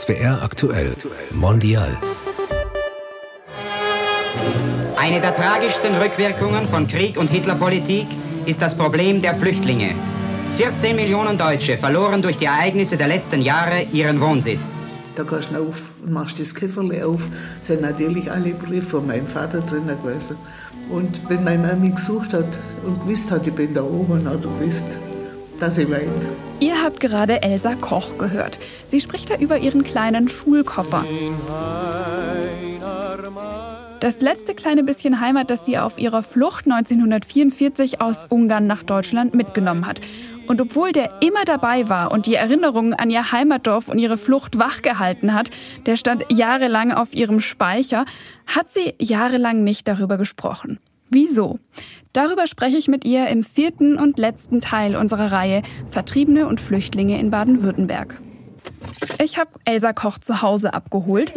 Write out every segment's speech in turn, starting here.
SWR aktuell Mondial. Eine der tragischsten Rückwirkungen von Krieg und Hitlerpolitik ist das Problem der Flüchtlinge. 14 Millionen Deutsche verloren durch die Ereignisse der letzten Jahre ihren Wohnsitz. Da gehst du auf und machst das Kifferle auf. Es sind natürlich alle Briefe von meinem Vater drin gewesen. Und wenn meine Mami gesucht hat und gewusst hat, ich bin da oben, hat er gewusst, ich weine. Ihr habt gerade Elsa Koch gehört. Sie spricht da über ihren kleinen Schulkoffer. Das letzte kleine bisschen Heimat, das sie auf ihrer Flucht 1944 aus Ungarn nach Deutschland mitgenommen hat. Und obwohl der immer dabei war und die Erinnerungen an ihr Heimatdorf und ihre Flucht wachgehalten hat, der stand jahrelang auf ihrem Speicher, hat sie jahrelang nicht darüber gesprochen. Wieso? Darüber spreche ich mit ihr im vierten und letzten Teil unserer Reihe Vertriebene und Flüchtlinge in Baden-Württemberg. Ich habe Elsa Koch zu Hause abgeholt.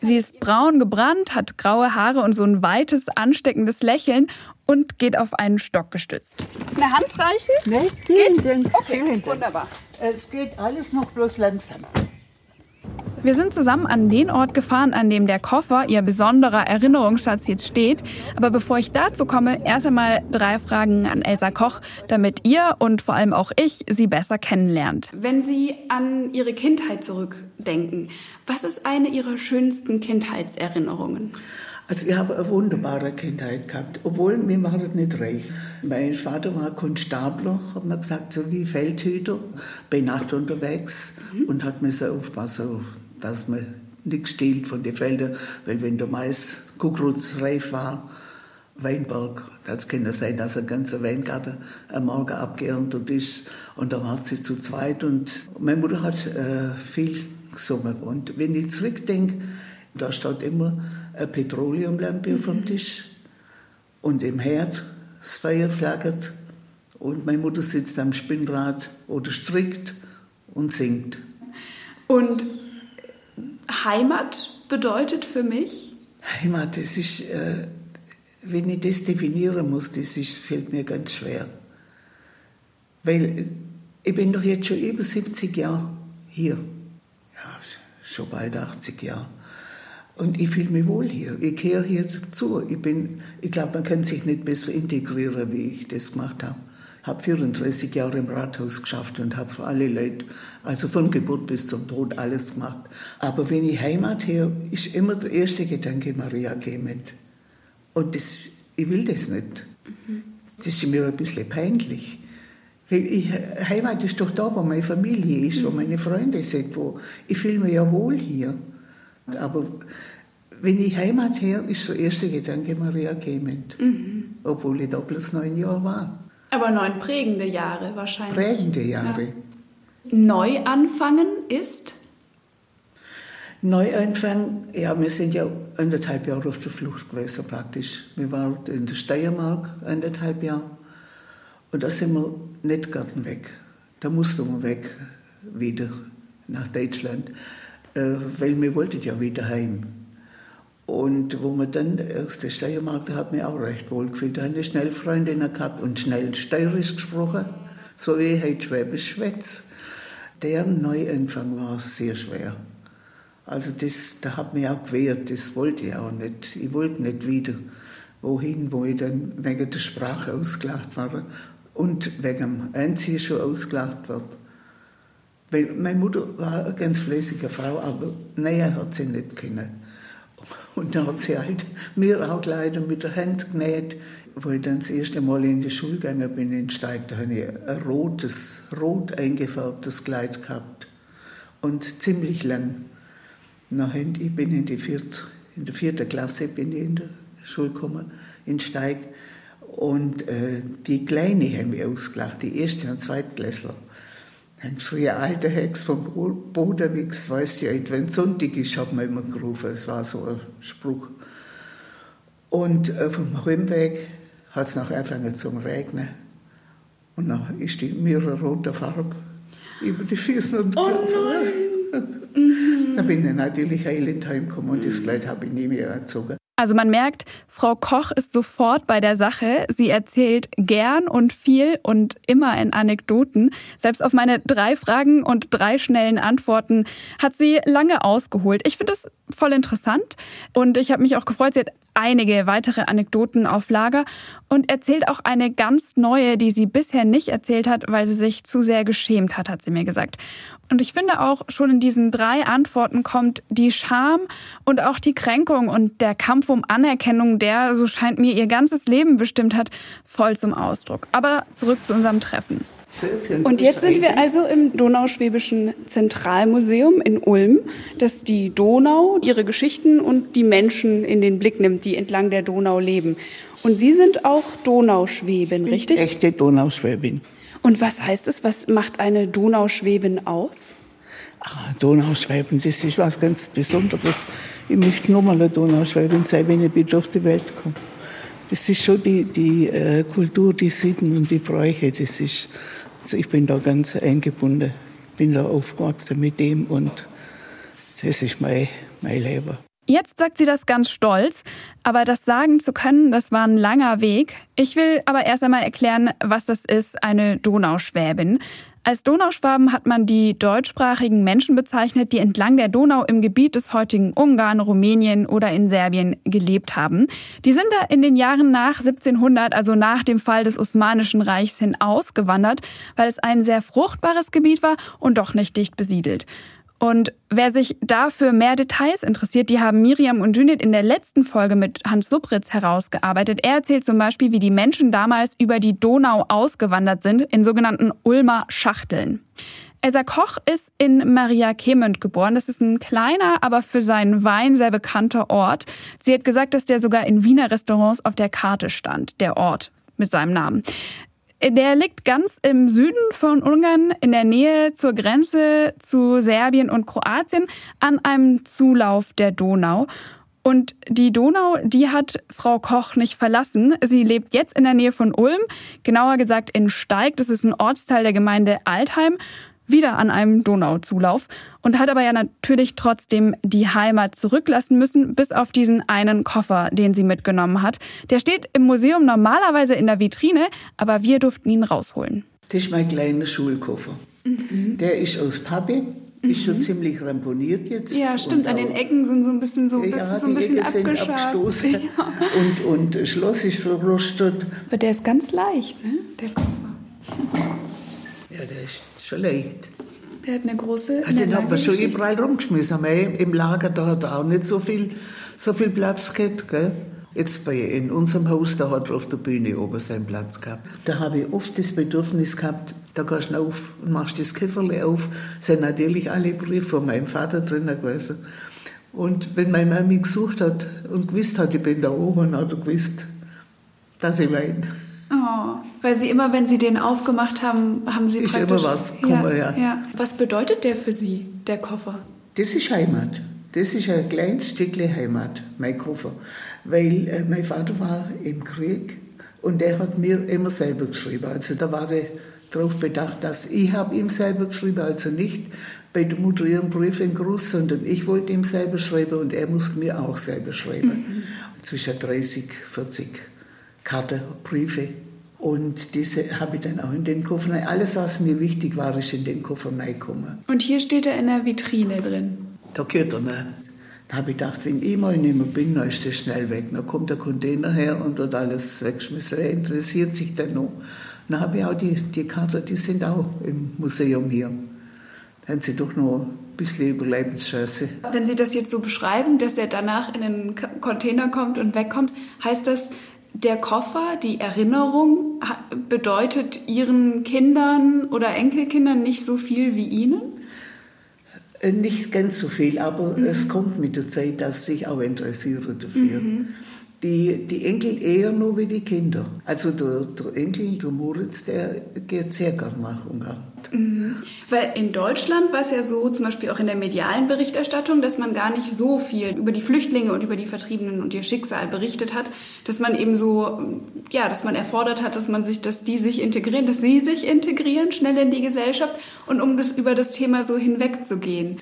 Sie ist braun gebrannt, hat graue Haare und so ein weites, ansteckendes Lächeln und geht auf einen Stock gestützt. Eine Hand reichen? Nee, vielen Geht? Dank. Okay, vielen Dank. wunderbar. Es geht alles noch bloß langsam. Wir sind zusammen an den Ort gefahren, an dem der Koffer, ihr besonderer Erinnerungsschatz, jetzt steht. Aber bevor ich dazu komme, erst einmal drei Fragen an Elsa Koch, damit ihr und vor allem auch ich sie besser kennenlernt. Wenn Sie an Ihre Kindheit zurückdenken, was ist eine Ihrer schönsten Kindheitserinnerungen? Also ich habe eine wunderbare Kindheit gehabt, obwohl mir war das nicht reich. Mein Vater war Konstabler, hat man gesagt, so wie Feldhüter, bei Nacht unterwegs und hat mir so aufpassen, dass man nichts stiehlt von den Feldern, weil wenn der Mais Kuckucksreif war, Weinberg, da kann es sein, dass ein ganzer Weingarten am Morgen abgeerntet ist und da war sie zu zweit und meine Mutter hat äh, viel gesungen. Und wenn ich zurückdenke, da steht immer eine Petroleumlampe auf dem Tisch und im Herd das Feuer flackert und meine Mutter sitzt am Spinnrad oder strickt und singt. Und Heimat bedeutet für mich? Heimat, das ist, äh, wenn ich das definieren muss, das ist, fällt mir ganz schwer. Weil ich bin doch jetzt schon über 70 Jahre hier. Ja, schon bald 80 Jahre. Und ich fühle mich wohl hier. Ich gehöre hier dazu. Ich, bin, ich glaube, man kann sich nicht besser integrieren, wie ich das gemacht habe. Ich habe 34 Jahre im Rathaus geschafft und habe für alle Leute, also von Geburt bis zum Tod, alles gemacht. Aber wenn ich Heimat her, ist immer der erste Gedanke Maria Gemet. Und das, ich will das nicht. Das ist mir ein bisschen peinlich. Ich, Heimat ist doch da, wo meine Familie ist, wo meine Freunde sind. Wo, ich fühle mich ja wohl hier. Aber wenn ich Heimat her, ist der erste Gedanke Maria Clement. Obwohl ich da bloß neun Jahre war. Aber neun prägende Jahre wahrscheinlich. Prägende Jahre. Neu anfangen ist? Neuanfang, ja, wir sind ja anderthalb Jahre auf der Flucht gewesen praktisch. Wir waren in der Steiermark anderthalb Jahre und da sind wir nicht gerade weg. Da mussten wir weg, wieder nach Deutschland, äh, weil wir wollten ja wieder heim. Und wo wir dann aus der Steiermark, da hat mir auch recht wohl gefühlt. Da habe ich schnell Freundinnen gehabt und schnell steirisch gesprochen, so wie ich heute Schwäbisch schwätze. Der Neuanfang war sehr schwer. Also das, da hat mich auch gewehrt, das wollte ich auch nicht. Ich wollte nicht wieder wohin, wo ich dann wegen der Sprache ausgelacht war und wegen dem Einziehen schon ausgelacht wird. Weil meine Mutter war eine ganz fleißige Frau, aber näher hat sie nicht können. Und dann hat sie halt mir auch Kleider mit der Hand genäht. Wo ich dann das erste Mal in die Schule gegangen bin in Steig, da habe ich ein rotes, rot eingefärbtes Kleid gehabt. Und ziemlich lang. Nachher, ich bin in die vierte, in der vierten Klasse bin ich in der Schule gekommen, in Steig. Und äh, die Kleine haben mich ausgelacht, die erste und zweite Klässler. Dann schrie eine alte Hex vom Bo- Bodenwix, weiß ja nicht, wenn Sonntag ist, hat man immer gerufen. Es war so ein Spruch. Und äh, vom Heimweg hat es nachher angefangen zu regnen. Und dann ist die mir eine rote Farbe über die Füße und Oh Dann bin ich natürlich heilend heimgekommen und das Kleid habe ich nie mehr angezogen. Also man merkt, Frau Koch ist sofort bei der Sache. Sie erzählt gern und viel und immer in Anekdoten. Selbst auf meine drei Fragen und drei schnellen Antworten hat sie lange ausgeholt. Ich finde es voll interessant und ich habe mich auch gefreut. Sie hat einige weitere Anekdoten auf Lager und erzählt auch eine ganz neue, die sie bisher nicht erzählt hat, weil sie sich zu sehr geschämt hat, hat sie mir gesagt. Und ich finde auch schon in diesen drei Antworten kommt die Scham und auch die Kränkung und der Kampf um Anerkennung, der, so scheint mir, ihr ganzes Leben bestimmt hat, voll zum Ausdruck. Aber zurück zu unserem Treffen. Und jetzt sind wir also im Donauschwäbischen Zentralmuseum in Ulm, das die Donau, ihre Geschichten und die Menschen in den Blick nimmt, die entlang der Donau leben. Und Sie sind auch Donauschwäbin, richtig? Echte Donauschwäbin. Und was heißt es? Was macht eine Donauschwäbin aus? Ach, Donauschwäbin, das ist was ganz Besonderes. Ich möchte nur mal eine Donauschwäbin sein, wenn ich wieder auf die Welt komme. Das ist schon die, die äh, Kultur, die Sitten und die Bräuche. Das ist, also ich bin da ganz eingebunden. Bin da aufgewachsen mit dem und das ist mein, mein Leben. Jetzt sagt sie das ganz stolz, aber das sagen zu können, das war ein langer Weg. Ich will aber erst einmal erklären, was das ist, eine Donauschwäbin. Als Donauschwaben hat man die deutschsprachigen Menschen bezeichnet, die entlang der Donau im Gebiet des heutigen Ungarn, Rumänien oder in Serbien gelebt haben. Die sind da in den Jahren nach 1700, also nach dem Fall des Osmanischen Reichs hin ausgewandert, weil es ein sehr fruchtbares Gebiet war und doch nicht dicht besiedelt. Und wer sich dafür mehr Details interessiert, die haben Miriam und Judith in der letzten Folge mit Hans Subritz herausgearbeitet. Er erzählt zum Beispiel, wie die Menschen damals über die Donau ausgewandert sind, in sogenannten Ulmer Schachteln. Elsa Koch ist in Maria Kemönd geboren. Das ist ein kleiner, aber für seinen Wein sehr bekannter Ort. Sie hat gesagt, dass der sogar in Wiener Restaurants auf der Karte stand, der Ort mit seinem Namen. Der liegt ganz im Süden von Ungarn, in der Nähe zur Grenze zu Serbien und Kroatien, an einem Zulauf der Donau. Und die Donau, die hat Frau Koch nicht verlassen. Sie lebt jetzt in der Nähe von Ulm, genauer gesagt in Steig. Das ist ein Ortsteil der Gemeinde Altheim wieder an einem Donauzulauf und hat aber ja natürlich trotzdem die Heimat zurücklassen müssen, bis auf diesen einen Koffer, den sie mitgenommen hat. Der steht im Museum normalerweise in der Vitrine, aber wir durften ihn rausholen. Das ist mein kleiner Schulkoffer. Mhm. Der ist aus Pappe. Ist schon mhm. ziemlich ramponiert jetzt. Ja, stimmt. An den Ecken sind so ein bisschen so, ja, so ein bisschen abgeschabt. Ja. Und, und das Schloss ist verrostet. Aber der ist ganz leicht, ne? Der Koffer. Ja, der ist schon leicht. Der hat eine große. Ja, den haben wir schon überall rumgeschmissen. Im Lager da hat er auch nicht so viel, so viel Platz gehabt. Gell? Jetzt bei, in unserem Haus, da hat er auf der Bühne oben seinen Platz gehabt. Da habe ich oft das Bedürfnis gehabt, da gehst du auf und machst das Kifferle auf. Es sind natürlich alle Briefe von meinem Vater drin gewesen. Und wenn meine Mami gesucht hat und gewusst hat, ich bin da oben, hat er gewusst, dass ich weine. Oh, weil Sie immer, wenn Sie den aufgemacht haben, haben Sie ist praktisch... immer was gekommen, ja, ja. ja. Was bedeutet der für Sie, der Koffer? Das ist Heimat. Das ist ein kleines Stückchen Heimat, mein Koffer. Weil äh, mein Vater war im Krieg und der hat mir immer selber geschrieben. Also da war er darauf bedacht, dass ich habe ihm selber geschrieben, also nicht bei der Mutter ihren Brief in Gruß, sondern ich wollte ihm selber schreiben und er musste mir auch selber schreiben. Mhm. Zwischen 30, 40 Karten, Briefe. Und diese habe ich dann auch in den Koffer. Alles, was mir wichtig war, ist in den Koffer reingekommen. Und hier steht er in der Vitrine drin. Da gehört er nicht. Da habe ich gedacht, wenn ich mal nicht mehr bin, dann ist das schnell weg. Dann kommt der Container her und wird alles weggeschmissen. Er interessiert sich dann noch. Dann habe ich auch die, die Karte, die sind auch im Museum hier. Da haben sie doch noch ein bisschen Überlebenschance. Wenn Sie das jetzt so beschreiben, dass er danach in den Container kommt und wegkommt, heißt das, der Koffer, die Erinnerung, bedeutet Ihren Kindern oder Enkelkindern nicht so viel wie Ihnen? Äh, nicht ganz so viel, aber mhm. es kommt mit der Zeit, dass ich auch interessiere dafür. Mhm. Die, die Enkel eher nur wie die Kinder. Also der, der Enkel, der Moritz, der geht sehr gern nach Ungarn. Mhm. Weil in Deutschland war es ja so, zum Beispiel auch in der medialen Berichterstattung, dass man gar nicht so viel über die Flüchtlinge und über die Vertriebenen und ihr Schicksal berichtet hat, dass man eben so, ja, dass man erfordert hat, dass man sich, dass die sich integrieren, dass sie sich integrieren schnell in die Gesellschaft und um das über das Thema so hinwegzugehen.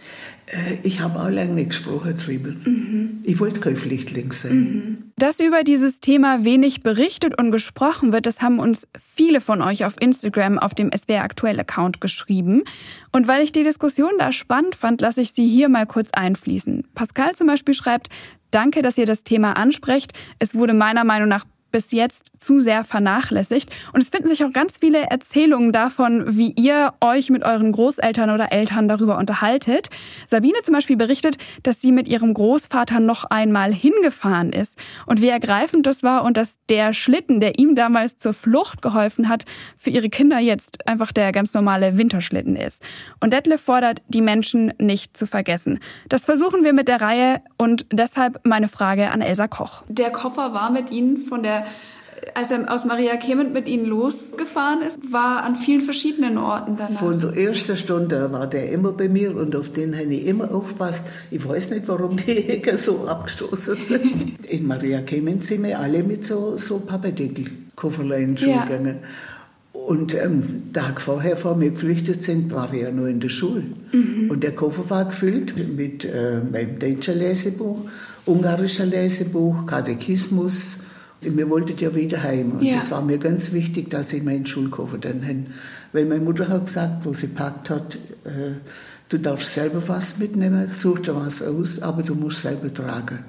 Äh, ich habe auch lange nicht gesprochen drüber. Mhm. Ich wollte kein Flüchtling sein. Mhm. Dass über dieses Thema wenig berichtet und gesprochen wird, das haben uns viele von euch auf Instagram auf dem SWR Aktuell Account geschrieben. Und weil ich die Diskussion da spannend fand, lasse ich sie hier mal kurz einfließen. Pascal zum Beispiel schreibt, Danke, dass ihr das Thema ansprecht. Es wurde meiner Meinung nach bis jetzt zu sehr vernachlässigt. Und es finden sich auch ganz viele Erzählungen davon, wie ihr euch mit euren Großeltern oder Eltern darüber unterhaltet. Sabine zum Beispiel berichtet, dass sie mit ihrem Großvater noch einmal hingefahren ist und wie ergreifend das war und dass der Schlitten, der ihm damals zur Flucht geholfen hat, für ihre Kinder jetzt einfach der ganz normale Winterschlitten ist. Und Detlef fordert, die Menschen nicht zu vergessen. Das versuchen wir mit der Reihe und deshalb meine Frage an Elsa Koch. Der Koffer war mit Ihnen von der als er aus Maria Kement mit ihnen losgefahren ist, war an vielen verschiedenen Orten danach. Von der ersten Stunde war der immer bei mir und auf den habe ich immer aufgepasst. Ich weiß nicht, warum die Hecke so abgestoßen sind. In Maria Kement sind wir alle mit so, so Pappedeckel, Kofferlein schon ja. gegangen. Und ähm, Tag vorher, vor wir geflüchtet sind, war ich ja nur in der Schule. Mhm. Und der Koffer war gefüllt mit äh, meinem deutschen Lesebuch, ungarischer Lesebuch, Katechismus, wir wollten ja wieder heim. Und ja. das war mir ganz wichtig, dass ich meinen Schulkoffer dann habe. Weil meine Mutter hat gesagt, wo sie packt hat, äh, du darfst selber was mitnehmen, such dir was aus, aber du musst selber tragen.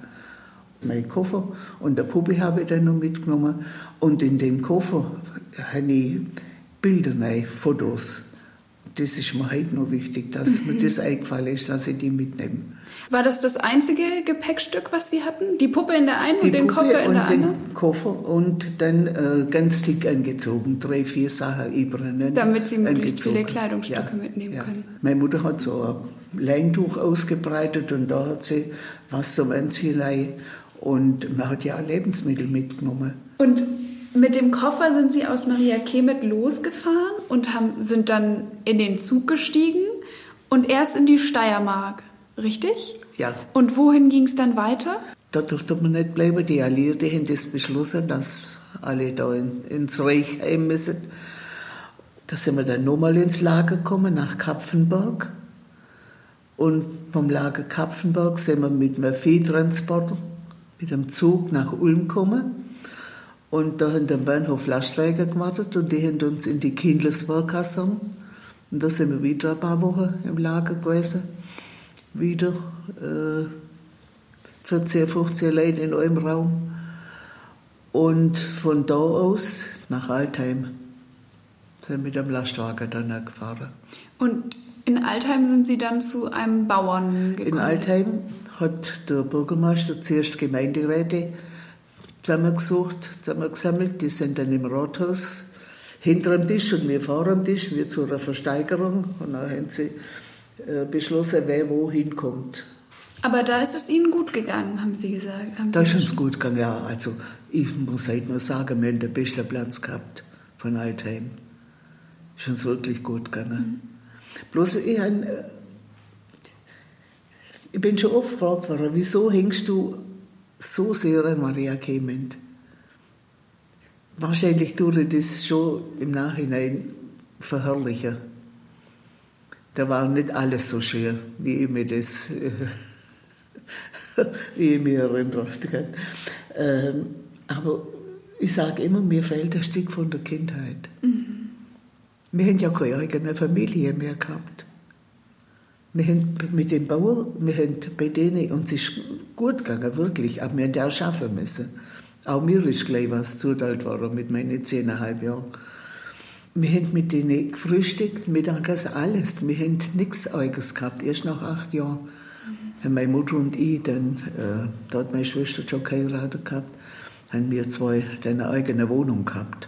Mein Koffer und der Puppe habe ich dann noch mitgenommen. Und in den Koffer habe ich Bilder, Fotos. Das ist mir heute noch wichtig, dass mhm. mir das eingefallen ist, dass ich die mitnehme. War das das einzige Gepäckstück, was Sie hatten? Die Puppe in der einen die und den Puppe Koffer in und der anderen? den Koffer und dann äh, ganz dick angezogen, drei, vier Sachen übereinander. Damit Sie möglichst angezogen. viele Kleidungsstücke ja, mitnehmen ja. können. Meine Mutter hat so ein Leintuch ausgebreitet und da hat sie was zum Anziehen und man hat ja auch Lebensmittel mitgenommen. Und mit dem Koffer sind Sie aus Maria Kemet losgefahren und haben, sind dann in den Zug gestiegen und erst in die Steiermark. Richtig? Ja. Und wohin ging es dann weiter? Da durfte man nicht bleiben. Die Alliierten haben das beschlossen, dass alle da in, ins Reich heim müssen. Da sind wir dann nochmal ins Lager gekommen, nach Kapfenberg. Und vom Lager Kapfenberg sind wir mit einem Viehtransporter, mit einem Zug nach Ulm gekommen. Und da haben den Bahnhof Lastwagen gewartet und die haben uns in die Kindlesberg kasern. Und da sind wir wieder ein paar Wochen im Lager gewesen wieder äh, 14, 15 Leute in einem Raum. Und von da aus nach Altheim sind wir mit dem Lastwagen dann gefahren. Und in Altheim sind Sie dann zu einem Bauern gekommen? In Altheim hat der Bürgermeister zuerst Gemeinderäte zusammengesucht, zusammengesammelt. Die sind dann im Rathaus hinter dem Tisch und wir vor dem Tisch, wir zu einer Versteigerung. Und dann haben sie äh, beschlossen, wer wohin kommt. Aber da ist es Ihnen gut gegangen, haben Sie gesagt. Haben da ist uns gut gegangen, ja. Also ich muss halt nur sagen, wir haben den besten Platz gehabt von Altheim. Ist uns wirklich gut gegangen. Mhm. Bloß ich, hab, äh, ich bin schon oft gefragt worden, wieso hängst du so sehr an Maria Clement? Wahrscheinlich tue das schon im Nachhinein verherrlichen da war nicht alles so schön, wie ich mir das, wie ich mir erinnert kann. Ähm, aber ich sage immer, mir fehlt ein Stück von der Kindheit. Mhm. Wir haben ja keine eigene Familie mehr gehabt. Wir haben mit den Bauern, wir haben bei denen, uns ist gut gegangen, wirklich, aber wir haben auch schaffen müssen. Auch mir ist gleich was zuteilt worden mit meinen zehneinhalb Jahren. Wir haben mit denen gefrühstückt, mittags alles. Wir haben nichts Eigenes gehabt. Erst nach acht Jahren mhm. haben meine Mutter und ich dann, äh, da hat meine Schwester schon geheiratet gehabt, haben wir zwei dann eine eigene Wohnung gehabt.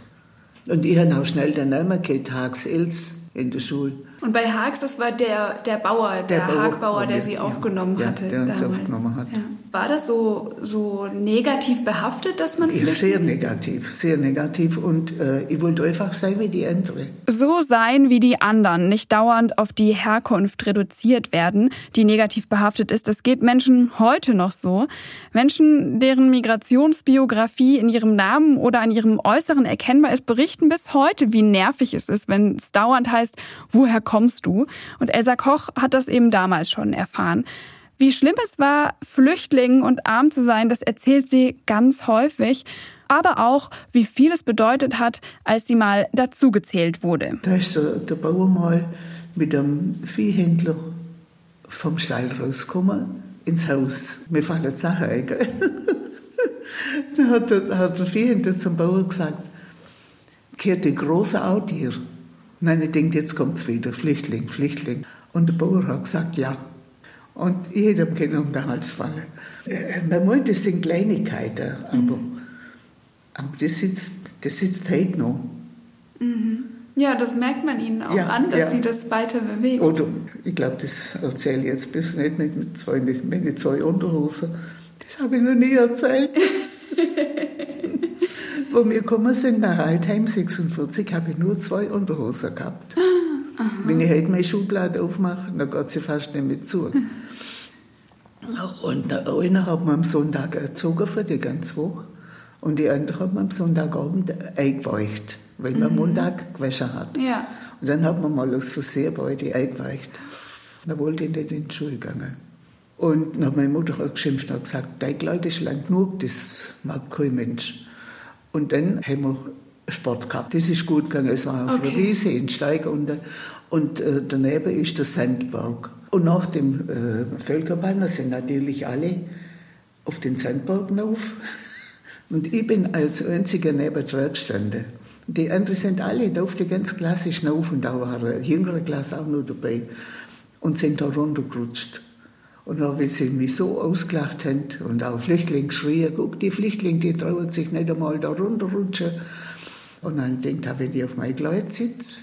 Und ich habe auch schnell den Namen gehabt, Hags Els in der Schule. Und bei Haags, das war der, der Bauer, der, der Haagbauer, der sie aufgenommen ja, hatte. Der damals. aufgenommen hat. Ja. War das so, so negativ behaftet, dass man. Ja, sehr negativ, sehr negativ. Und äh, ich wollte einfach sein wie die andere. So sein wie die anderen, nicht dauernd auf die Herkunft reduziert werden, die negativ behaftet ist. Das geht Menschen heute noch so. Menschen, deren Migrationsbiografie in ihrem Namen oder an ihrem Äußeren erkennbar ist, berichten bis heute, wie nervig es ist, wenn es dauernd heißt, woher kommt kommst du? Und Elsa Koch hat das eben damals schon erfahren. Wie schlimm es war, Flüchtling und arm zu sein, das erzählt sie ganz häufig. Aber auch, wie viel es bedeutet hat, als sie mal dazugezählt wurde. Da ist der, der Bauer mal mit einem Viehhändler vom Stall rausgekommen ins Haus. Mir fallen Sachen ein. da hat der, hat der Viehhändler zum Bauer gesagt, kehrt die große Auto hier. Nein, ich denke, jetzt kommt es wieder, Flüchtling, Flüchtling. Und der Bauer hat gesagt, ja. Und jedem kann um den Hals fallen. Äh, man meint, das sind Kleinigkeiten, aber, mhm. aber das, sitzt, das sitzt heute noch. Mhm. Ja, das merkt man ihnen auch ja, an, dass ja. sie das weiter bewegt. Oder, ich glaube, das erzähle ich jetzt bis nicht mit zwei, mit zwei Unterhosen. Das habe ich noch nie erzählt. Wo wir gekommen sind nach Altheim 46, habe ich nur zwei Unterhosen gehabt. Aha. Wenn ich heute meine Schublade aufmache, dann geht sie fast nicht mehr zu. Und einer hat man am Sonntag erzogen für die ganze Woche. Und die andere hat man am Sonntagabend eingeweicht, weil man mhm. Montag gewaschen hat. Ja. Und dann hat man mal aus Versehen beide eingeweicht. Dann wollte ich nicht in die Schule gehen. Und dann hat meine Mutter auch geschimpft und gesagt, dein Kleid ist lang genug, das mag kein Mensch. Und dann haben wir Sport gehabt. Das ist gut gegangen. Es war auf okay. der Wiese in Steig unten. Und äh, daneben ist der Sandberg. Und nach dem äh, Völkerball sind natürlich alle auf den Sandberg auf. Und ich bin als einziger neben dran gestanden. Die anderen sind alle auf die ganz klassisch auf und da war eine jüngere Klasse auch noch dabei und sind da runtergerutscht. Und dann, weil sie mich so ausgelacht haben und auch Flüchtlinge schrien, guck, die Flüchtlinge, die trauen sich nicht einmal da runterrutschen. Und dann denkt ich, wenn ich auf mein Kleid sitze,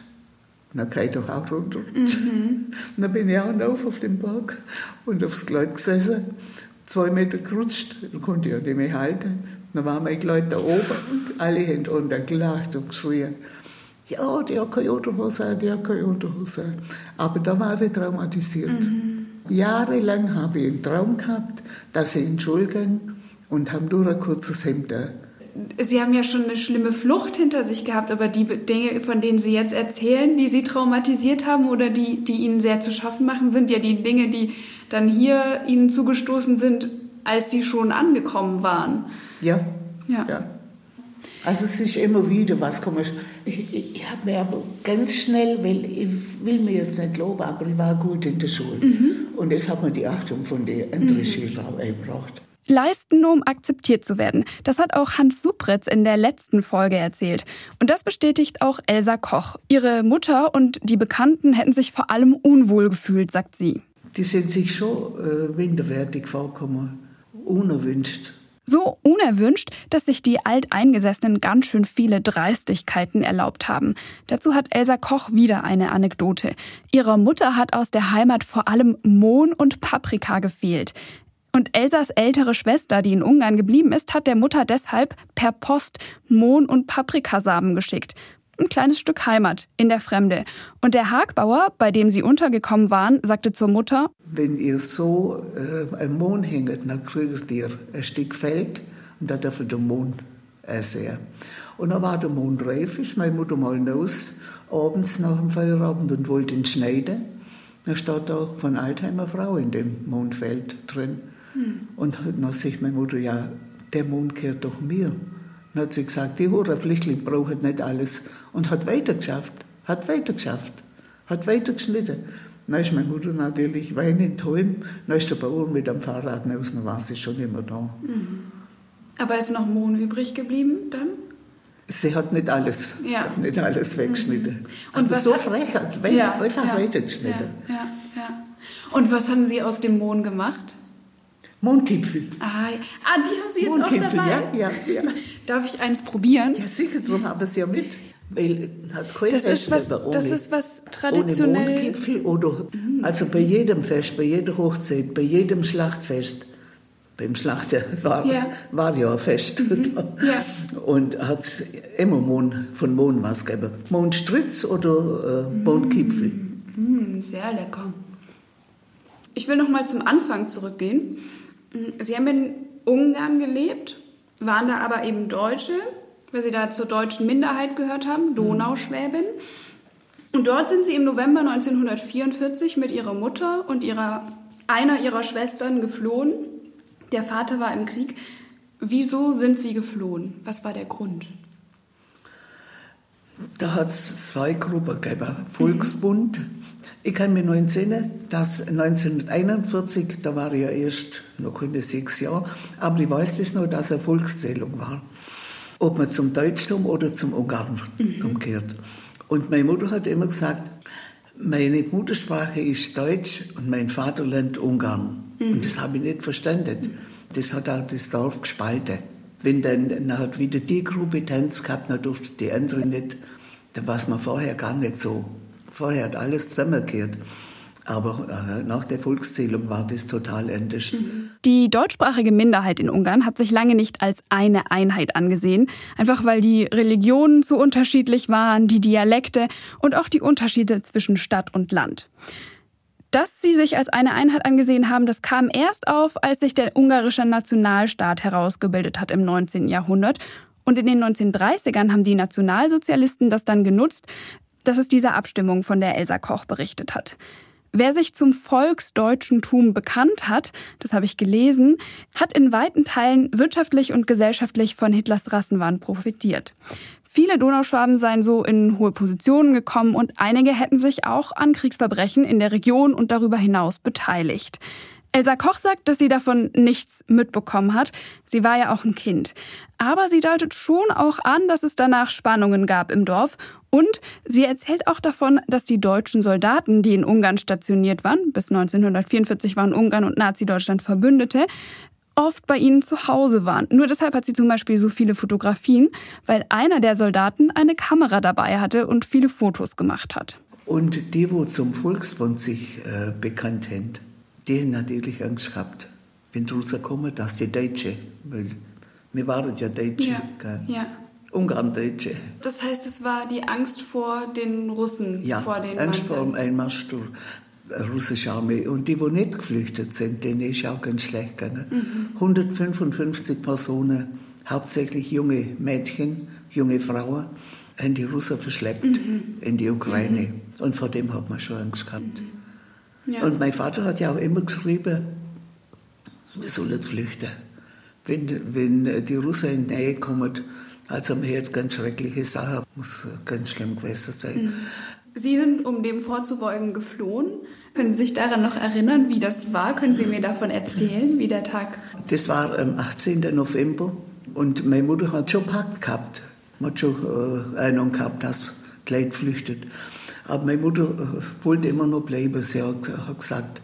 dann kann ich doch auch runter. Mhm. Dann bin ich auch auf, auf dem Berg und aufs Kleid gesessen, zwei Meter gerutscht, dann konnte ich ja nicht mehr halten. Dann waren meine Leute da oben und alle haben unter gelacht und geschrien. Ja, die hat keine Unterhose, die hat keine Unterhose. Aber da war ich traumatisiert. Mhm. Jahrelang habe ich einen Traum gehabt, dass ich in gehe und habe nur ein kurzes Hemd da. Sie haben ja schon eine schlimme Flucht hinter sich gehabt, aber die Dinge, von denen Sie jetzt erzählen, die Sie traumatisiert haben oder die, die Ihnen sehr zu schaffen machen, sind ja die Dinge, die dann hier Ihnen zugestoßen sind, als Sie schon angekommen waren. Ja. ja. ja. Also es ist immer wieder was komisch. Ich, ich, habe mir aber ganz schnell, weil ich will mir jetzt nicht loben, aber ich war gut in der Schule. Mhm. Und es hat mir die Achtung von den anderen mhm. Schülern eingebracht. Leisten, um akzeptiert zu werden. Das hat auch Hans Supritz in der letzten Folge erzählt. Und das bestätigt auch Elsa Koch. Ihre Mutter und die Bekannten hätten sich vor allem unwohl gefühlt, sagt sie. Die sind sich schon äh, minderwertig vorgekommen, unerwünscht. So unerwünscht, dass sich die Alteingesessenen ganz schön viele Dreistigkeiten erlaubt haben. Dazu hat Elsa Koch wieder eine Anekdote. Ihrer Mutter hat aus der Heimat vor allem Mohn und Paprika gefehlt. Und Elsas ältere Schwester, die in Ungarn geblieben ist, hat der Mutter deshalb per Post Mohn- und Paprikasamen geschickt. Ein kleines Stück Heimat in der Fremde. Und der Hagbauer, bei dem sie untergekommen waren, sagte zur Mutter: Wenn ihr so äh, einen Mohn hängt, dann kriegt ihr ein Stück Feld und da darf der Mohn essen. Und dann war der Mohn reif, ist meine Mutter mal raus, abends nach dem Feierabend und wollte ihn schneiden. Da steht da von Altheimer Frau in dem Mondfeld drin. Hm. Und dann sagt meine Mutter, ja, der Mond gehört doch mir. Dann hat sie gesagt, die Flüchtling brauchen nicht alles. Und hat weitergeschafft, hat weitergeschafft, hat weitergeschnitten. Dann ist meine Mutter natürlich weinend heim. Dann ist der Bauer mit dem Fahrrad raus, dann war sie schon immer da. Mhm. Aber ist noch Mohn übrig geblieben dann? Sie hat nicht alles, ja. nicht alles weggeschnitten. Mhm. Und Aber was so hat, frech, hat ja, einfach ja, weitergeschnitten. Ja, ja, ja. Und was haben Sie aus dem Mohn gemacht? Mondkipfel. Ah, ah, die haben Sie jetzt Mondkipfel, auch dabei? ja, ja, ja. Darf ich eines probieren? Ja, sicher, darum haben wir es ja mit. Weil hat kein das Fest ist was, ohne, das ist was traditionell. Ohne Mondgipfel oder also bei jedem Fest, bei jeder Hochzeit, bei jedem Schlachtfest. Beim Schlachten war ja, war ja ein Fest. Mhm. ja. Und hat es immer Mond, von Mond was gegeben. Mondstritz oder äh, Mondgipfel. Mhm. Sehr lecker. Ich will noch mal zum Anfang zurückgehen. Sie haben in Ungarn gelebt, waren da aber eben Deutsche, weil Sie da zur deutschen Minderheit gehört haben, Donauschwäbin. Und dort sind Sie im November 1944 mit Ihrer Mutter und ihrer, einer Ihrer Schwestern geflohen. Der Vater war im Krieg. Wieso sind Sie geflohen? Was war der Grund? Da hat es zwei Gruppen gegeben. Volksbund. Mhm. Ich kann mich noch entsinnen, dass 1941, da war ich ja erst noch keine sechs Jahre, aber ich weiß das noch, dass eine Volkszählung war. Ob man zum Deutschtum oder zum Ungarn mhm. umkehrt. Und meine Mutter hat immer gesagt, meine Muttersprache ist Deutsch und mein Vaterland Ungarn. Mhm. Und das habe ich nicht verstanden. Das hat auch das Dorf gespalten. Wenn dann, dann hat wieder die Gruppe Tanz gehabt, dann durfte die andere nicht. Da war es mir vorher gar nicht so. Vorher hat alles zusammengekehrt. Aber äh, nach der Volkszählung war das total anders. Die deutschsprachige Minderheit in Ungarn hat sich lange nicht als eine Einheit angesehen, einfach weil die Religionen zu unterschiedlich waren, die Dialekte und auch die Unterschiede zwischen Stadt und Land. Dass sie sich als eine Einheit angesehen haben, das kam erst auf, als sich der ungarische Nationalstaat herausgebildet hat im 19. Jahrhundert. Und in den 1930ern haben die Nationalsozialisten das dann genutzt, dass es diese Abstimmung, von der Elsa Koch berichtet hat. Wer sich zum Volksdeutschentum bekannt hat, das habe ich gelesen, hat in weiten Teilen wirtschaftlich und gesellschaftlich von Hitlers Rassenwahn profitiert. Viele Donauschwaben seien so in hohe Positionen gekommen und einige hätten sich auch an Kriegsverbrechen in der Region und darüber hinaus beteiligt. Elsa Koch sagt, dass sie davon nichts mitbekommen hat. Sie war ja auch ein Kind. Aber sie deutet schon auch an, dass es danach Spannungen gab im Dorf. Und sie erzählt auch davon, dass die deutschen Soldaten, die in Ungarn stationiert waren, bis 1944 waren Ungarn und Nazi-Deutschland Verbündete, oft bei ihnen zu Hause waren. Nur deshalb hat sie zum Beispiel so viele Fotografien, weil einer der Soldaten eine Kamera dabei hatte und viele Fotos gemacht hat. Und die, wo zum Volksbund sich äh, bekannt haben, die haben natürlich Angst gehabt, wenn die Russen kommen, dass die Deutsche, weil wir waren ja Deutsche, ja, ja. Ungarn-Deutsche. Das heißt, es war die Angst vor den Russen, ja, vor den Angst vor dem Einmarsch der russischen Armee. Und die, die nicht geflüchtet sind, denen ist auch ganz schlecht gegangen. Mhm. 155 Personen, hauptsächlich junge Mädchen, junge Frauen, haben die Russen verschleppt mhm. in die Ukraine. Mhm. Und vor dem hat man schon Angst gehabt. Mhm. Ja. Und mein Vater hat ja auch immer geschrieben, wir sollen flüchten. Wenn, wenn die Russen in die Nähe kommen, also man hört ganz schreckliche Sachen, muss ganz schlimm gewesen sein. Mhm. Sie sind, um dem vorzubeugen, geflohen. Können Sie sich daran noch erinnern, wie das war? Können Sie mir davon erzählen, wie der Tag? Das war am 18. November und meine Mutter hat schon Pakt gehabt. Man hat schon äh, Ahnung gehabt, dass Leute flüchtet. Aber meine Mutter äh, wollte immer noch bleiben. Sie hat, gesagt,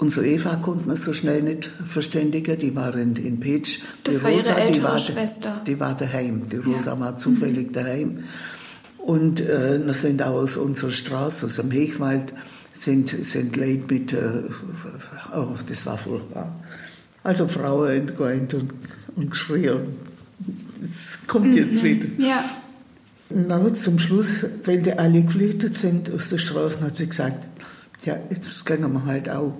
unsere Eva konnte man so schnell nicht verständigen. Die war in, Petsch. Das die war Rosa, ihre ältere die war, Schwester. Die war daheim. Die Rosa ja. war zufällig daheim. Und äh, wir sind auch aus unserer Straße, aus dem Hechwald, sind, sind Leute mit, äh, oh, das war furchtbar. Also Frauen entgeint und, und geschrien. Es kommt jetzt mhm. wieder. Ja. Na, zum Schluss, wenn die alle geflüchtet sind aus der Straße, hat sie gesagt, ja, jetzt gehen wir halt auch.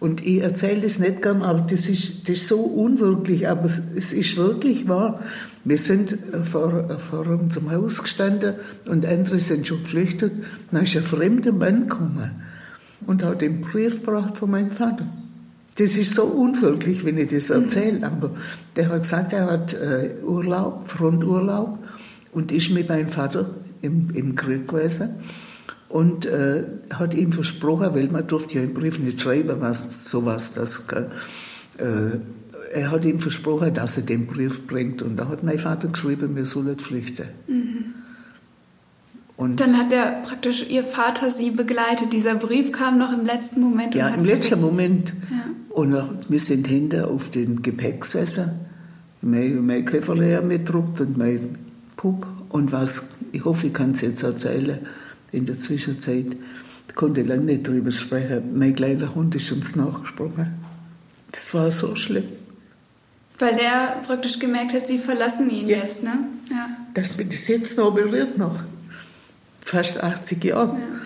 Und ich erzähle das nicht gern, aber das ist, das ist so unwirklich, aber es ist wirklich wahr. Wir sind vor, vor unserem Haus gestanden und andere sind schon geflüchtet. Dann ist ein fremder Mann gekommen und hat den Brief gebracht von meinem Vater. Das ist so unwirklich, wenn ich das erzähle, aber der hat gesagt, er hat äh, Urlaub, Fronturlaub und ist mit meinem Vater im, im Krieg gewesen und äh, hat ihm versprochen, weil man durfte ja im Brief nicht schreiben, was sowas, das, äh, er hat ihm versprochen, dass er den Brief bringt und da hat mein Vater geschrieben, wir sollen flüchten. Mhm. Und dann hat er praktisch ihr Vater sie begleitet. Dieser Brief kam noch im letzten Moment. Ja, im letzten Moment. Ja. Und wir sind hinter auf den Gepäck gesessen. Mein, mein Koffer leer mitgedruckt und mein Pup und was, ich hoffe, ich kann es jetzt erzählen, in der Zwischenzeit, ich konnte lange nicht darüber sprechen, mein kleiner Hund ist uns nachgesprungen. Das war so schlimm. Weil der praktisch gemerkt hat, sie verlassen ihn ja. jetzt, ne? Ja. Dass mich das jetzt noch berührt, noch fast 80 Jahre. Ja.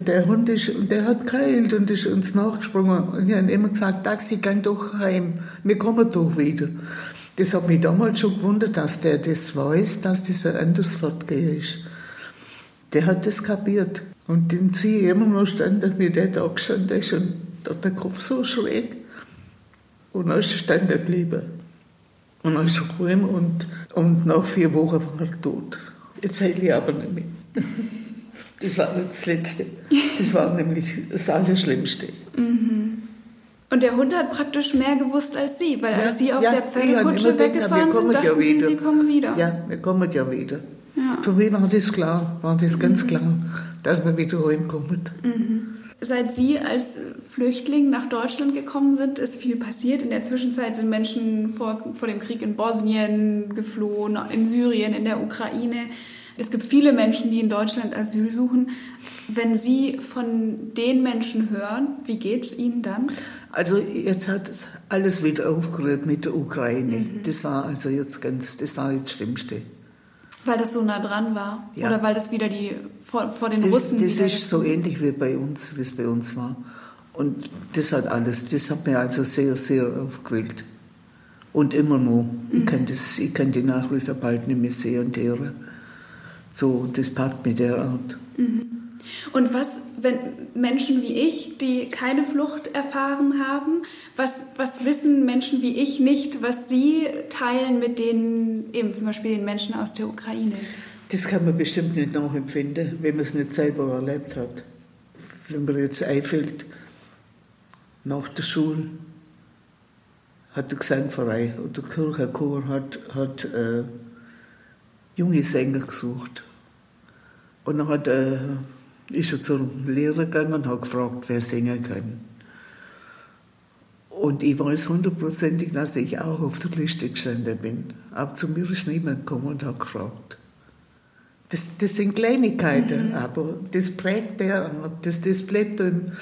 Der Hund ist, der hat geheilt und ist uns nachgesprungen. Und ich habe immer gesagt, Taxi, geh doch heim, wir kommen doch wieder. Das hat mich damals schon gewundert, dass der das weiß, dass das ein anderes Fortgehen ist. Der hat das kapiert. Und den sie immer noch standen, wie der da gestanden ist und der Kopf so schräg. Und dann ist er stehen geblieben. Und dann ist er gekommen und, und nach vier Wochen war er tot. Jetzt heile ich aber nicht mehr. Das war nicht das Letzte. Das war nämlich das Allerschlimmste. Mhm. Und der Hund hat praktisch mehr gewusst als Sie, weil ja, als Sie auf ja, der Pferdekutsche weggefahren sind, dachten ja Sie, Sie kommen wieder. Ja, wir kommen ja wieder. Ja. Für mich war das klar, war das ganz mhm. klar, dass wir wieder heimkommen. Mhm. Seit Sie als Flüchtling nach Deutschland gekommen sind, ist viel passiert. In der Zwischenzeit sind Menschen vor, vor dem Krieg in Bosnien geflohen, in Syrien, in der Ukraine. Es gibt viele Menschen, die in Deutschland Asyl suchen. Wenn Sie von den Menschen hören, wie geht es Ihnen dann? Also jetzt hat alles wieder aufgerührt mit der Ukraine. Mhm. Das war also jetzt ganz, das war das Schlimmste. Weil das so nah dran war? Ja. Oder weil das wieder die vor, vor den das, Russen Das ist so ähnlich wie bei uns, wie es bei uns war. Und das hat alles, das hat mir also sehr, sehr aufgewühlt. Und immer noch. Mhm. Ich, kann das, ich kann die Nachrichten bald nicht mehr sehen und hören. So, das packt mich derart. Mhm. Und was, wenn Menschen wie ich, die keine Flucht erfahren haben, was, was wissen Menschen wie ich nicht, was sie teilen mit den, eben zum Beispiel den Menschen aus der Ukraine? Das kann man bestimmt nicht nachempfinden, wenn man es nicht selber erlebt hat. Wenn man jetzt einfällt, nach der Schule hat der Gesangverein oder der Kirchenchor hat, hat äh, junge Sänger gesucht. Und dann hat, äh, ist er zum Lehrer gegangen und hat gefragt, wer singen kann. Und ich weiß hundertprozentig, dass ich auch auf der Liste gestanden bin. Aber zu mir ist niemand gekommen und hat gefragt. Das, das sind Kleinigkeiten, mhm. aber das prägt der, das, das bleibt dann,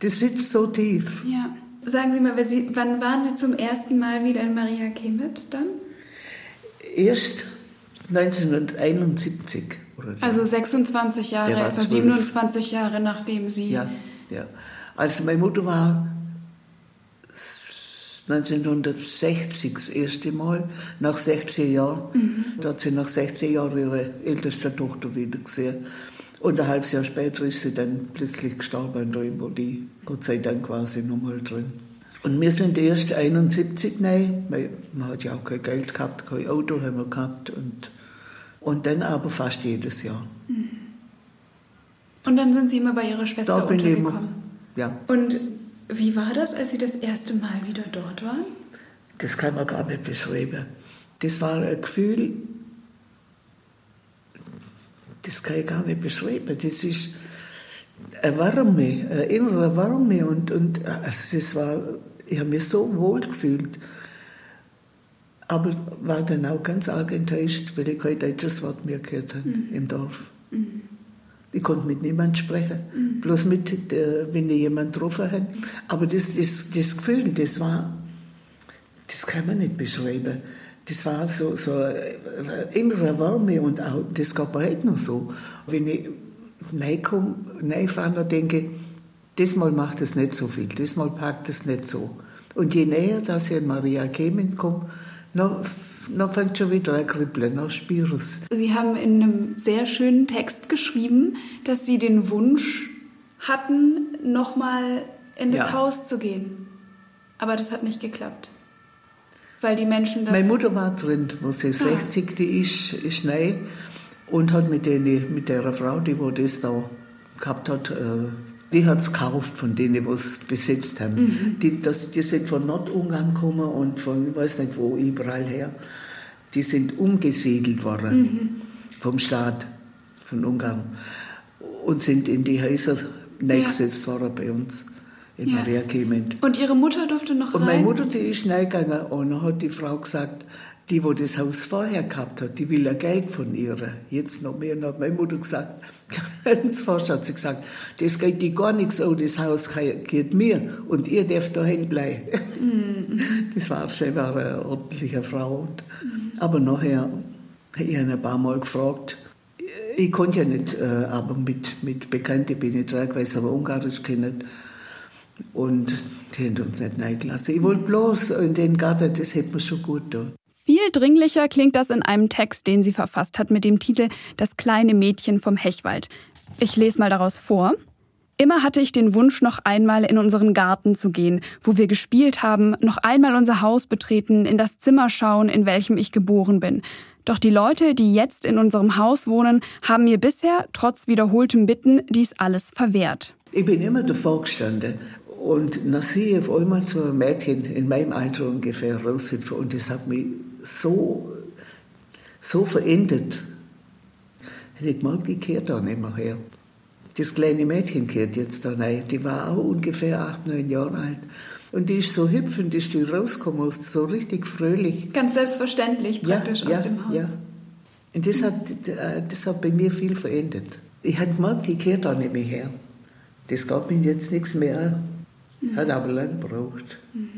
das sitzt so tief. Ja. Sagen Sie mal, wann waren Sie zum ersten Mal wieder in Maria Kemet dann? Erst 1971. also 26 Jahre, etwa 27 Jahre nachdem Sie. Ja, ja. Also meine Mutter war 1960 das erste Mal, nach 16 Jahren. Mhm. Da hat sie nach 16 Jahren ihre älteste Tochter wieder gesehen. Und ein halbes Jahr später ist sie dann plötzlich gestorben, da wo die Gott sei Dank quasi nochmal drin. Und wir sind erst 71 nein, man hat ja auch kein Geld gehabt, kein Auto haben wir gehabt und, und dann aber fast jedes Jahr. Und dann sind Sie immer bei Ihrer Schwester da bin untergekommen? Ich immer, ja. Und wie war das, als Sie das erste Mal wieder dort waren? Das kann man gar nicht beschreiben. Das war ein Gefühl, das kann ich gar nicht beschreiben. Das ist eine Wärme, eine innere Wärme. Und, und also das war, ich habe mich so wohl gefühlt. Aber war dann auch ganz arg enttäuscht, weil ich kein deutsches Wort mehr gehört habe mhm. im Dorf. Mhm. Ich konnte mit niemandem sprechen, mhm. bloß mit, äh, wenn ich jemanden getroffen hat. Aber das, das, das Gefühl, das war, das kann man nicht beschreiben. Das war so, so äh, innere Wärme und auch, das gab mir heute noch so. Wenn ich reinkomme, reinfahre, dann denke ich, diesmal macht es nicht so viel, diesmal packt es nicht so. Und je näher, dass ich in Maria Kemen komme, noch fängt schon wieder ein Kribbeln, spüre es. Sie haben in einem sehr schönen Text geschrieben, dass Sie den Wunsch hatten, nochmal in das ja. Haus zu gehen. Aber das hat nicht geklappt. Weil die Menschen das... Meine Mutter war drin, wo sie ah. 60 die ist, ist neu und hat mit, denen, mit der Frau, die wo das da gehabt hat, äh, die hat es gekauft von denen, die es besetzt haben. Mhm. Die, das, die sind von Nordungarn gekommen und von, ich weiß nicht wo, überall her. Die sind umgesiedelt worden mhm. vom Staat, von Ungarn. Und sind in die Häuser eingesetzt ja. worden bei uns in ja. Maria Clement. Und Ihre Mutter durfte noch Und meine Mutter, die ist schnell gegangen und dann hat die Frau gesagt, die, wo das Haus vorher gehabt hat, die will ja Geld von ihr. Jetzt noch mehr. Dann hat meine Mutter gesagt, ganz fast hat sie gesagt, das geht die gar nichts an, das Haus geht mir und ihr dürft da bleiben. Mhm. Das war schon war eine ordentliche Frau. Mhm. Aber nachher, ich habe ein paar Mal gefragt, ich konnte ja nicht, äh, aber mit, mit Bekannten bin ich dran gewesen, aber Ungarisch kennen. Und die haben uns nicht reingelassen. Ich wollte bloß in den Garten, das hätte mir schon gut getan. Viel dringlicher klingt das in einem Text, den sie verfasst hat mit dem Titel Das kleine Mädchen vom Hechwald. Ich lese mal daraus vor. Immer hatte ich den Wunsch, noch einmal in unseren Garten zu gehen, wo wir gespielt haben, noch einmal unser Haus betreten, in das Zimmer schauen, in welchem ich geboren bin. Doch die Leute, die jetzt in unserem Haus wohnen, haben mir bisher, trotz wiederholtem Bitten, dies alles verwehrt. Ich bin immer davor gestanden und dann sehe ich auf einmal so ein Mädchen in meinem Alter ungefähr raushüpfen und das hat mich so, so verändert. Hätte ich gemerkt, die kehrt da nicht mehr her. Das kleine Mädchen kehrt jetzt da rein. Die war auch ungefähr acht, neun Jahre alt. Und die ist so hüpfend, ist die rausgekommen, so richtig fröhlich. Ganz selbstverständlich praktisch ja, aus dem Haus. Ja. Und das hat, das hat bei mir viel verändert. Ich habe gemerkt, die kehrt da nicht mehr her. Das gab mir jetzt nichts mehr. Mhm. Hat aber lang gebraucht. Mhm.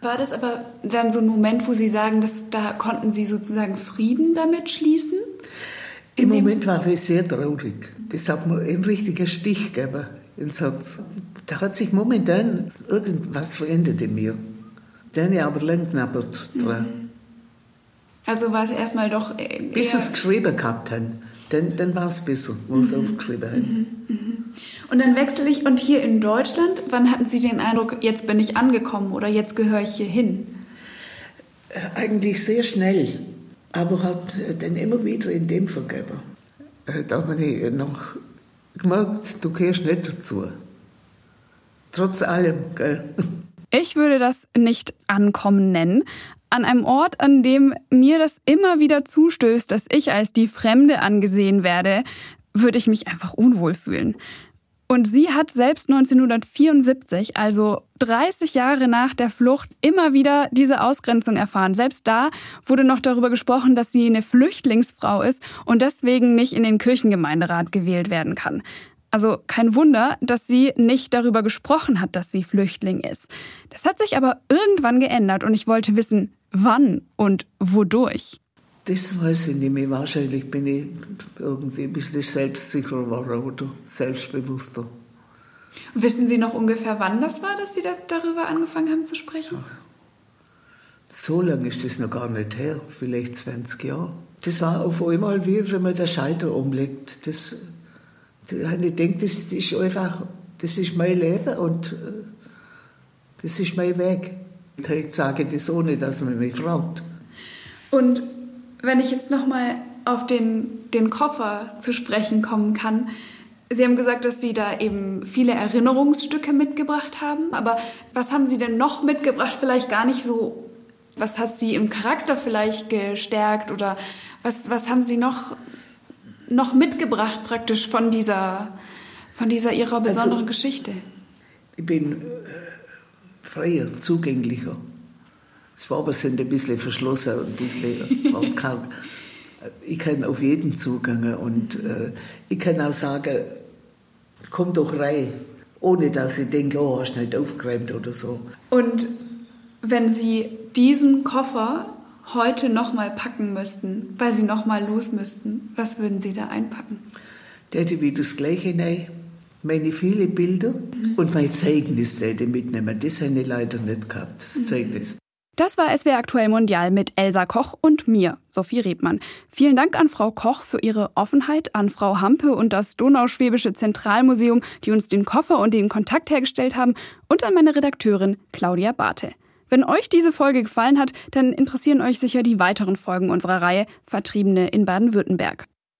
War das aber dann so ein Moment, wo Sie sagen, dass da konnten Sie sozusagen Frieden damit schließen? Im Moment war das sehr traurig. Das hat mir einen richtigen Stich gegeben ins Herz. Da hat sich momentan irgendwas verändert in mir. Da habe ich aber lang knappert dran. Mhm. Also war es erstmal doch. Bis wir es geschrieben gehabt haben. Dann, dann war es besser, wo es mhm. aufgeschrieben haben. Mhm. Mhm. Und dann wechsle ich und hier in Deutschland, wann hatten Sie den Eindruck, jetzt bin ich angekommen oder jetzt gehöre ich hier hin? Äh, eigentlich sehr schnell, aber hat dann immer wieder in dem vergeben. Äh, da habe ich noch gemerkt, du gehörst nicht dazu. Trotz allem, gell? Ich würde das nicht ankommen nennen. An einem Ort, an dem mir das immer wieder zustößt, dass ich als die Fremde angesehen werde, würde ich mich einfach unwohl fühlen. Und sie hat selbst 1974, also 30 Jahre nach der Flucht, immer wieder diese Ausgrenzung erfahren. Selbst da wurde noch darüber gesprochen, dass sie eine Flüchtlingsfrau ist und deswegen nicht in den Kirchengemeinderat gewählt werden kann. Also kein Wunder, dass sie nicht darüber gesprochen hat, dass sie Flüchtling ist. Das hat sich aber irgendwann geändert und ich wollte wissen, wann und wodurch. Das weiß ich nicht mehr. Wahrscheinlich bin ich irgendwie ein bisschen selbstsicherer geworden oder selbstbewusster. Wissen Sie noch ungefähr, wann das war, dass Sie da, darüber angefangen haben zu sprechen? Ach, so lange ist das noch gar nicht her, vielleicht 20 Jahre. Das war auf einmal wie wenn man den Schalter umlegt. Das, ich denke, das ist einfach, das ist mein Leben und äh, das ist mein Weg. Ich sage das ohne, dass man mich fragt. Und wenn ich jetzt nochmal auf den, den Koffer zu sprechen kommen kann, Sie haben gesagt, dass Sie da eben viele Erinnerungsstücke mitgebracht haben. Aber was haben Sie denn noch mitgebracht? Vielleicht gar nicht so. Was hat Sie im Charakter vielleicht gestärkt? Oder was, was haben Sie noch, noch mitgebracht praktisch von dieser, von dieser Ihrer besonderen also, Geschichte? Ich bin äh, freier, zugänglicher. Das war aber sind ein bisschen verschlossen, ein bisschen. Ich kann auf jeden Zugang und äh, ich kann auch sagen, komm doch rein, ohne dass ich denke, oh, hast du nicht aufgeräumt oder so. Und wenn Sie diesen Koffer heute nochmal packen müssten, weil Sie nochmal los müssten, was würden Sie da einpacken? Der hätte wieder das Gleiche rein. Meine vielen Bilder mhm. und mein Zeugnis hätte mitnehmen. Das habe ich leider nicht gehabt, das Zeugnis. Das war SWR Aktuell Mondial mit Elsa Koch und mir, Sophie Rebmann. Vielen Dank an Frau Koch für ihre Offenheit, an Frau Hampe und das Donauschwäbische Zentralmuseum, die uns den Koffer und den Kontakt hergestellt haben, und an meine Redakteurin Claudia Barthe. Wenn euch diese Folge gefallen hat, dann interessieren euch sicher die weiteren Folgen unserer Reihe Vertriebene in Baden-Württemberg.